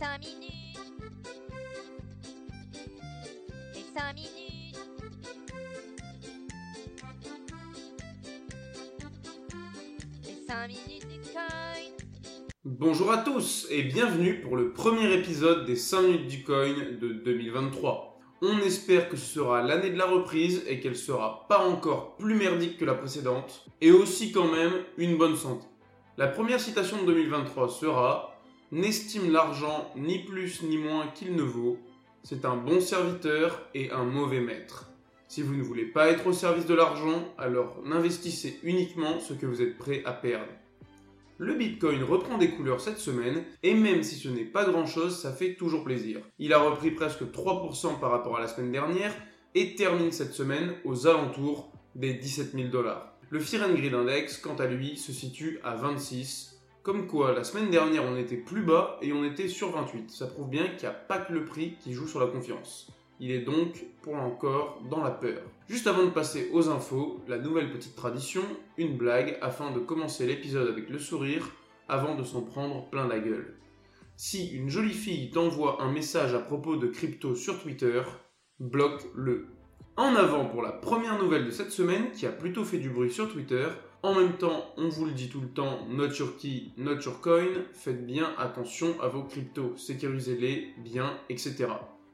5 minutes. Les 5 minutes. Les 5 minutes du coin. Bonjour à tous et bienvenue pour le premier épisode des 5 minutes du coin de 2023. On espère que ce sera l'année de la reprise et qu'elle sera pas encore plus merdique que la précédente et aussi quand même une bonne santé. La première citation de 2023 sera N'estime l'argent ni plus ni moins qu'il ne vaut, c'est un bon serviteur et un mauvais maître. Si vous ne voulez pas être au service de l'argent, alors n'investissez uniquement ce que vous êtes prêt à perdre. Le Bitcoin reprend des couleurs cette semaine, et même si ce n'est pas grand chose, ça fait toujours plaisir. Il a repris presque 3% par rapport à la semaine dernière, et termine cette semaine aux alentours des 17 000 dollars. Le Fear and Index, quant à lui, se situe à 26. Comme quoi, la semaine dernière, on était plus bas et on était sur 28. Ça prouve bien qu'il n'y a pas que le prix qui joue sur la confiance. Il est donc, pour encore, dans la peur. Juste avant de passer aux infos, la nouvelle petite tradition, une blague afin de commencer l'épisode avec le sourire avant de s'en prendre plein la gueule. Si une jolie fille t'envoie un message à propos de crypto sur Twitter, bloque-le. En avant pour la première nouvelle de cette semaine qui a plutôt fait du bruit sur Twitter. En même temps, on vous le dit tout le temps, not your key, not your coin, faites bien attention à vos cryptos, sécurisez-les bien, etc.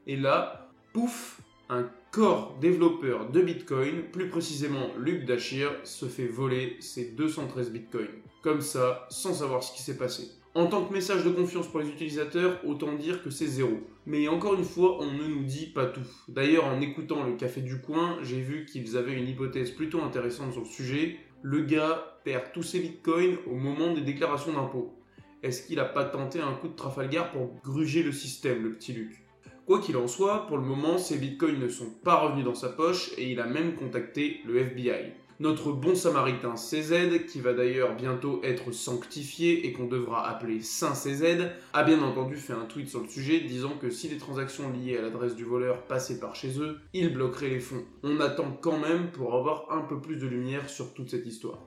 Et là, pouf, un corps développeur de Bitcoin, plus précisément Luc Dachir, se fait voler ses 213 Bitcoins. Comme ça, sans savoir ce qui s'est passé. En tant que message de confiance pour les utilisateurs, autant dire que c'est zéro. Mais encore une fois, on ne nous dit pas tout. D'ailleurs, en écoutant le Café du Coin, j'ai vu qu'ils avaient une hypothèse plutôt intéressante sur le sujet. Le gars perd tous ses bitcoins au moment des déclarations d'impôts. Est-ce qu'il a pas tenté un coup de Trafalgar pour gruger le système, le petit Luc? Quoi qu'il en soit, pour le moment, ses bitcoins ne sont pas revenus dans sa poche et il a même contacté le FBI. Notre bon samaritain CZ, qui va d'ailleurs bientôt être sanctifié et qu'on devra appeler Saint CZ, a bien entendu fait un tweet sur le sujet disant que si les transactions liées à l'adresse du voleur passaient par chez eux, il bloquerait les fonds. On attend quand même pour avoir un peu plus de lumière sur toute cette histoire.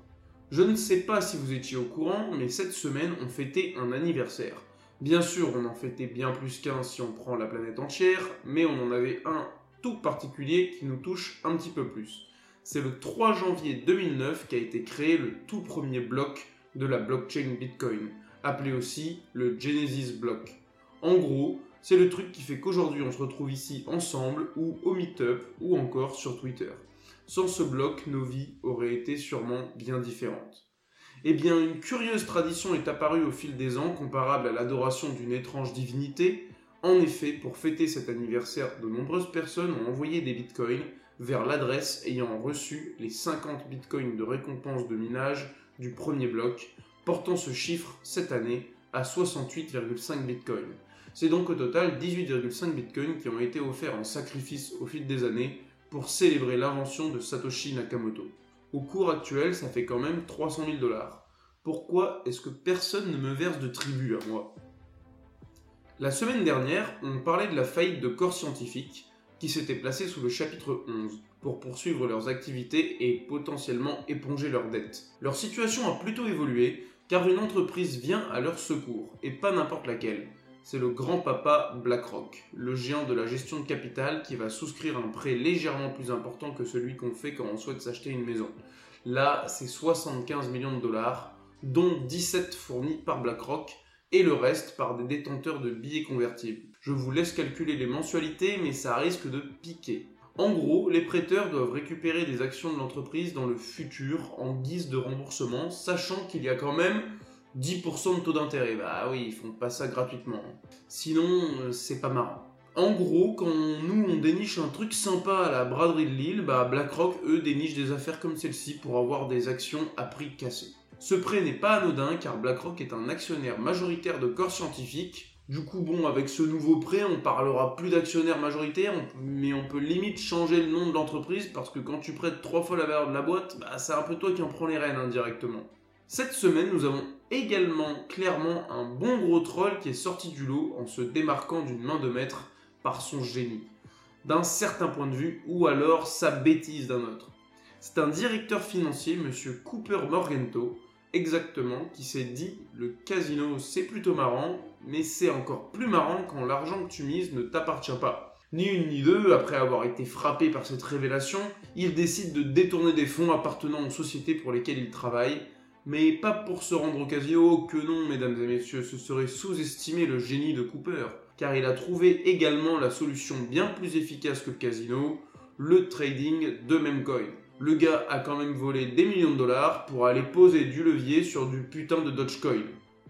Je ne sais pas si vous étiez au courant, mais cette semaine on fêtait un anniversaire. Bien sûr, on en fêtait bien plus qu'un si on prend la planète entière, mais on en avait un tout particulier qui nous touche un petit peu plus. C'est le 3 janvier 2009 qu'a été créé le tout premier bloc de la blockchain Bitcoin, appelé aussi le Genesis Block. En gros, c'est le truc qui fait qu'aujourd'hui on se retrouve ici ensemble ou au meet-up ou encore sur Twitter. Sans ce bloc, nos vies auraient été sûrement bien différentes. Eh bien, une curieuse tradition est apparue au fil des ans, comparable à l'adoration d'une étrange divinité. En effet, pour fêter cet anniversaire, de nombreuses personnes ont envoyé des bitcoins vers l'adresse ayant reçu les 50 bitcoins de récompense de minage du premier bloc, portant ce chiffre cette année à 68,5 bitcoins. C'est donc au total 18,5 bitcoins qui ont été offerts en sacrifice au fil des années pour célébrer l'invention de Satoshi Nakamoto. Au cours actuel, ça fait quand même 300 000 dollars. Pourquoi est-ce que personne ne me verse de tribut à moi? La semaine dernière, on parlait de la faillite de corps scientifiques qui s'étaient placés sous le chapitre 11 pour poursuivre leurs activités et potentiellement éponger leurs dettes. Leur situation a plutôt évolué car une entreprise vient à leur secours et pas n'importe laquelle. C'est le grand-papa BlackRock, le géant de la gestion de capital qui va souscrire un prêt légèrement plus important que celui qu'on fait quand on souhaite s'acheter une maison. Là, c'est 75 millions de dollars, dont 17 fournis par BlackRock et le reste par des détenteurs de billets convertibles. Je vous laisse calculer les mensualités, mais ça risque de piquer. En gros, les prêteurs doivent récupérer des actions de l'entreprise dans le futur en guise de remboursement, sachant qu'il y a quand même 10% de taux d'intérêt. Bah oui, ils font pas ça gratuitement. Sinon, euh, c'est pas marrant. En gros, quand nous on déniche un truc sympa à la braderie de Lille, bah BlackRock eux dénichent des affaires comme celle-ci pour avoir des actions à prix cassé. Ce prêt n'est pas anodin car BlackRock est un actionnaire majoritaire de corps scientifique. Du coup, bon, avec ce nouveau prêt, on parlera plus d'actionnaire majoritaire, mais on peut limite changer le nom de l'entreprise parce que quand tu prêtes trois fois la valeur de la boîte, bah, c'est un peu toi qui en prends les rênes indirectement. Cette semaine, nous avons également clairement un bon gros troll qui est sorti du lot en se démarquant d'une main de maître par son génie, d'un certain point de vue, ou alors sa bêtise d'un autre. C'est un directeur financier, monsieur Cooper Morgento, exactement qui s'est dit le casino c'est plutôt marrant, mais c'est encore plus marrant quand l'argent que tu mises ne t'appartient pas. Ni une ni deux, après avoir été frappé par cette révélation, il décide de détourner des fonds appartenant aux sociétés pour lesquelles il travaille, mais pas pour se rendre au casino, que non, mesdames et messieurs, ce serait sous-estimer le génie de Cooper, car il a trouvé également la solution bien plus efficace que le casino, le trading de même coin. Le gars a quand même volé des millions de dollars pour aller poser du levier sur du putain de Dogecoin.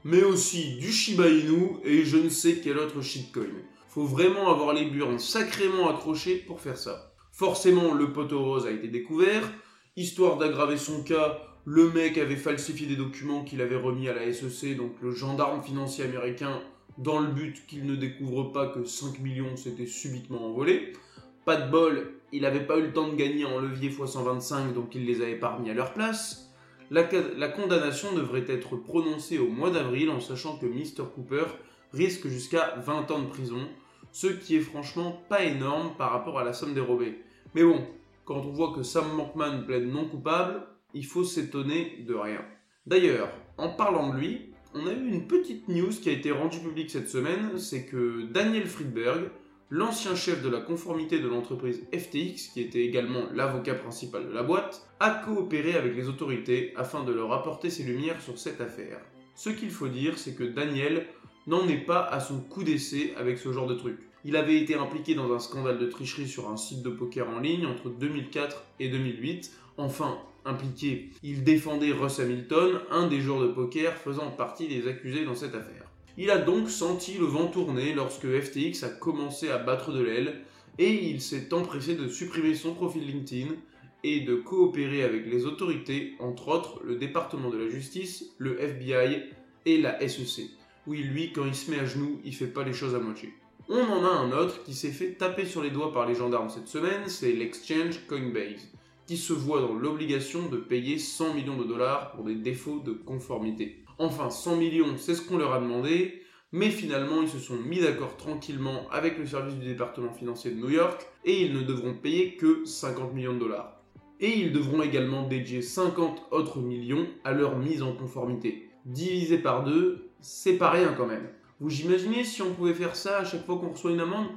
Mais aussi du Shiba Inu et je ne sais quel autre shitcoin. Faut vraiment avoir les burnes sacrément accrochées pour faire ça. Forcément, le poteau rose a été découvert. Histoire d'aggraver son cas, le mec avait falsifié des documents qu'il avait remis à la SEC, donc le gendarme financier américain, dans le but qu'il ne découvre pas que 5 millions s'étaient subitement envolés. Pas de bol, il n'avait pas eu le temps de gagner en levier x125, donc il les avait pas remis à leur place. La, la condamnation devrait être prononcée au mois d'avril en sachant que Mr. Cooper risque jusqu'à 20 ans de prison, ce qui est franchement pas énorme par rapport à la somme dérobée. Mais bon, quand on voit que Sam Monkman plaide non coupable, il faut s'étonner de rien. D'ailleurs, en parlant de lui, on a eu une petite news qui a été rendue publique cette semaine, c'est que Daniel Friedberg, l'ancien chef de la conformité de l'entreprise FTX, qui était également l'avocat principal de la boîte, a coopéré avec les autorités afin de leur apporter ses lumières sur cette affaire. Ce qu'il faut dire, c'est que Daniel n'en est pas à son coup d'essai avec ce genre de truc. Il avait été impliqué dans un scandale de tricherie sur un site de poker en ligne entre 2004 et 2008. Enfin, impliqué, il défendait Russ Hamilton, un des joueurs de poker faisant partie des accusés dans cette affaire. Il a donc senti le vent tourner lorsque FTX a commencé à battre de l'aile et il s'est empressé de supprimer son profil LinkedIn et de coopérer avec les autorités, entre autres le département de la justice, le FBI et la SEC. Oui, lui, quand il se met à genoux, il fait pas les choses à moitié. On en a un autre qui s'est fait taper sur les doigts par les gendarmes cette semaine, c'est l'exchange Coinbase, qui se voit dans l'obligation de payer 100 millions de dollars pour des défauts de conformité. Enfin, 100 millions, c'est ce qu'on leur a demandé, mais finalement, ils se sont mis d'accord tranquillement avec le service du département financier de New York et ils ne devront payer que 50 millions de dollars. Et ils devront également dédier 50 autres millions à leur mise en conformité. Divisé par deux, c'est pas rien quand même. Vous imaginez si on pouvait faire ça à chaque fois qu'on reçoit une amende?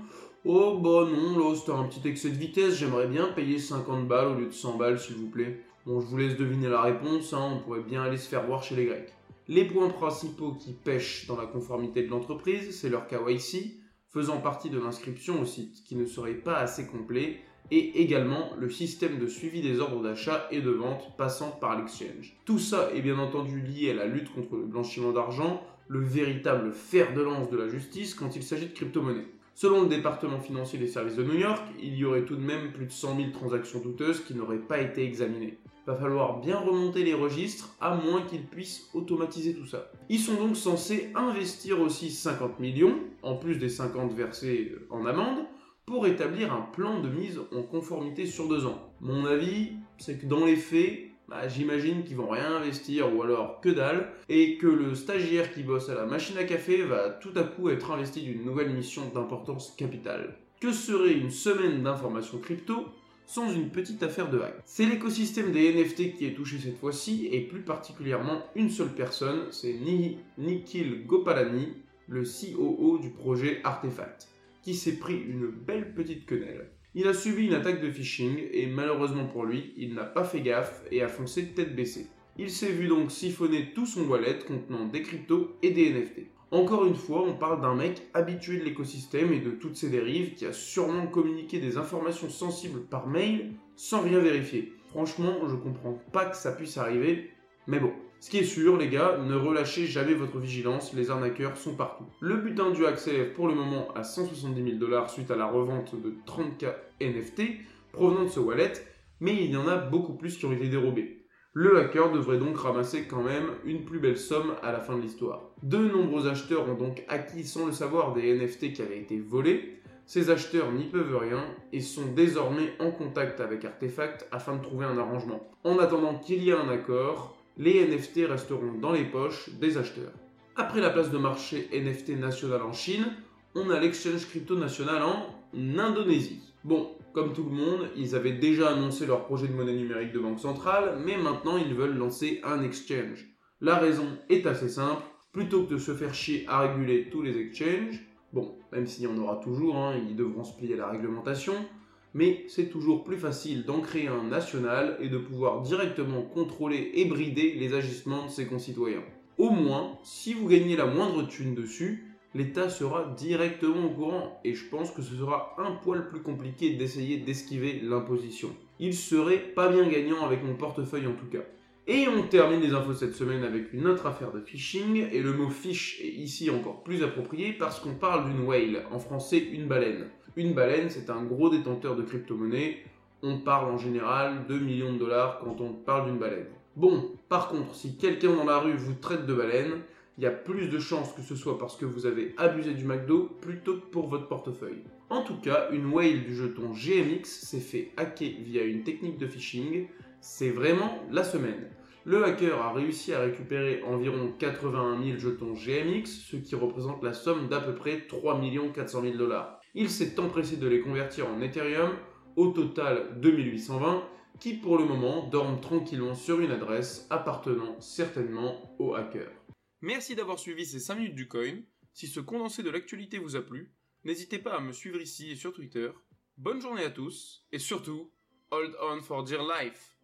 Oh bah non, là c'était un petit excès de vitesse, j'aimerais bien payer 50 balles au lieu de 100 balles s'il vous plaît. Bon, je vous laisse deviner la réponse, hein, on pourrait bien aller se faire voir chez les Grecs. Les points principaux qui pêchent dans la conformité de l'entreprise, c'est leur KYC, faisant partie de l'inscription au site, qui ne serait pas assez complet, et également le système de suivi des ordres d'achat et de vente passant par l'exchange. Tout ça est bien entendu lié à la lutte contre le blanchiment d'argent, le véritable fer de lance de la justice quand il s'agit de crypto-monnaies. Selon le département financier des services de New York, il y aurait tout de même plus de 100 000 transactions douteuses qui n'auraient pas été examinées va falloir bien remonter les registres à moins qu'ils puissent automatiser tout ça. Ils sont donc censés investir aussi 50 millions, en plus des 50 versés en amende, pour établir un plan de mise en conformité sur deux ans. Mon avis, c'est que dans les faits, bah, j'imagine qu'ils vont rien investir ou alors que dalle, et que le stagiaire qui bosse à la machine à café va tout à coup être investi d'une nouvelle mission d'importance capitale. Que serait une semaine d'information crypto sans une petite affaire de hack. C'est l'écosystème des NFT qui est touché cette fois-ci, et plus particulièrement une seule personne, c'est Nikhil Gopalani, le COO du projet Artefact, qui s'est pris une belle petite quenelle. Il a subi une attaque de phishing, et malheureusement pour lui, il n'a pas fait gaffe et a foncé tête baissée. Il s'est vu donc siphonner tout son wallet contenant des cryptos et des NFT. Encore une fois, on parle d'un mec habitué de l'écosystème et de toutes ses dérives qui a sûrement communiqué des informations sensibles par mail sans rien vérifier. Franchement, je comprends pas que ça puisse arriver, mais bon. Ce qui est sûr, les gars, ne relâchez jamais votre vigilance, les arnaqueurs sont partout. Le butin du hack s'élève pour le moment à 170 000 dollars suite à la revente de 30k NFT provenant de ce wallet, mais il y en a beaucoup plus qui ont été dérobés. Le hacker devrait donc ramasser quand même une plus belle somme à la fin de l'histoire. De nombreux acheteurs ont donc acquis sans le savoir des NFT qui avaient été volés. Ces acheteurs n'y peuvent rien et sont désormais en contact avec Artefact afin de trouver un arrangement. En attendant qu'il y ait un accord, les NFT resteront dans les poches des acheteurs. Après la place de marché NFT national en Chine, on a l'exchange crypto national en Indonésie. Bon, comme tout le monde, ils avaient déjà annoncé leur projet de monnaie numérique de banque centrale, mais maintenant ils veulent lancer un exchange. La raison est assez simple, plutôt que de se faire chier à réguler tous les exchanges, bon, même s'il y en aura toujours, hein, ils devront se plier à la réglementation, mais c'est toujours plus facile d'en créer un national et de pouvoir directement contrôler et brider les agissements de ses concitoyens. Au moins, si vous gagnez la moindre thune dessus, l'État sera directement au courant et je pense que ce sera un poil plus compliqué d'essayer d'esquiver l'imposition. Il serait pas bien gagnant avec mon portefeuille en tout cas. Et on termine les infos cette semaine avec une autre affaire de phishing, et le mot fish est ici encore plus approprié parce qu'on parle d'une whale, en français une baleine. Une baleine, c'est un gros détenteur de crypto-monnaies, on parle en général de millions de dollars quand on parle d'une baleine. Bon, par contre, si quelqu'un dans la rue vous traite de baleine, il y a plus de chances que ce soit parce que vous avez abusé du McDo plutôt que pour votre portefeuille. En tout cas, une whale du jeton GMX s'est fait hacker via une technique de phishing. C'est vraiment la semaine. Le hacker a réussi à récupérer environ 81 000 jetons GMX, ce qui représente la somme d'à peu près 3 400 000 dollars. Il s'est empressé de les convertir en Ethereum, au total 2820, qui pour le moment dorment tranquillement sur une adresse appartenant certainement au hacker. Merci d'avoir suivi ces 5 minutes du coin. Si ce condensé de l'actualité vous a plu, n'hésitez pas à me suivre ici et sur Twitter. Bonne journée à tous, et surtout, hold on for dear life!